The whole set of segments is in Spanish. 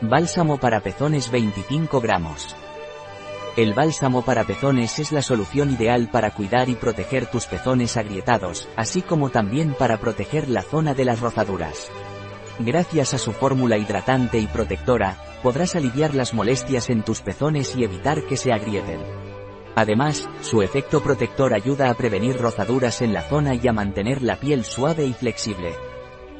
Bálsamo para pezones 25 gramos. El bálsamo para pezones es la solución ideal para cuidar y proteger tus pezones agrietados, así como también para proteger la zona de las rozaduras. Gracias a su fórmula hidratante y protectora, podrás aliviar las molestias en tus pezones y evitar que se agrieten. Además, su efecto protector ayuda a prevenir rozaduras en la zona y a mantener la piel suave y flexible.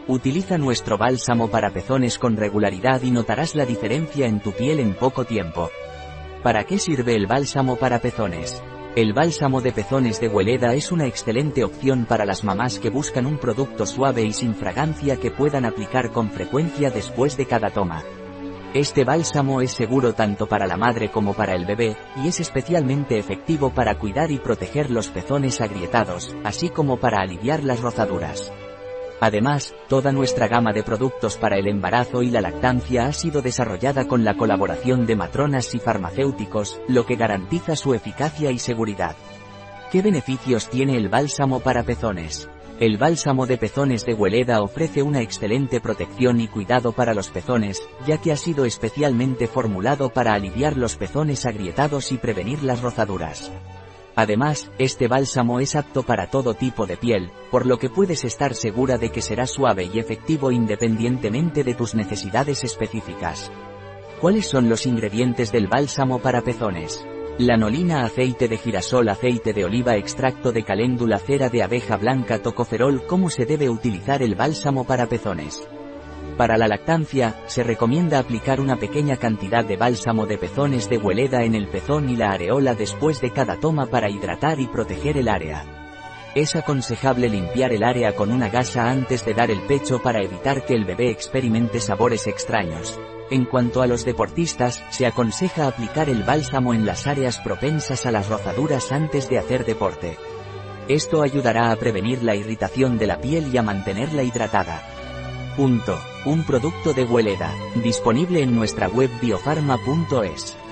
Utiliza nuestro bálsamo para pezones con regularidad y notarás la diferencia en tu piel en poco tiempo. ¿Para qué sirve el bálsamo para pezones? El bálsamo de pezones de Hueleda es una excelente opción para las mamás que buscan un producto suave y sin fragancia que puedan aplicar con frecuencia después de cada toma. Este bálsamo es seguro tanto para la madre como para el bebé, y es especialmente efectivo para cuidar y proteger los pezones agrietados, así como para aliviar las rozaduras. Además, toda nuestra gama de productos para el embarazo y la lactancia ha sido desarrollada con la colaboración de matronas y farmacéuticos, lo que garantiza su eficacia y seguridad. ¿Qué beneficios tiene el bálsamo para pezones? El bálsamo de pezones de Hueleda ofrece una excelente protección y cuidado para los pezones, ya que ha sido especialmente formulado para aliviar los pezones agrietados y prevenir las rozaduras. Además, este bálsamo es apto para todo tipo de piel, por lo que puedes estar segura de que será suave y efectivo independientemente de tus necesidades específicas. ¿Cuáles son los ingredientes del bálsamo para pezones? Lanolina, aceite de girasol, aceite de oliva, extracto de caléndula, cera de abeja blanca, tocoferol. ¿Cómo se debe utilizar el bálsamo para pezones? Para la lactancia, se recomienda aplicar una pequeña cantidad de bálsamo de pezones de hueleda en el pezón y la areola después de cada toma para hidratar y proteger el área. Es aconsejable limpiar el área con una gasa antes de dar el pecho para evitar que el bebé experimente sabores extraños. En cuanto a los deportistas, se aconseja aplicar el bálsamo en las áreas propensas a las rozaduras antes de hacer deporte. Esto ayudará a prevenir la irritación de la piel y a mantenerla hidratada. Punto. Un producto de Hueleda, disponible en nuestra web biofarma.es.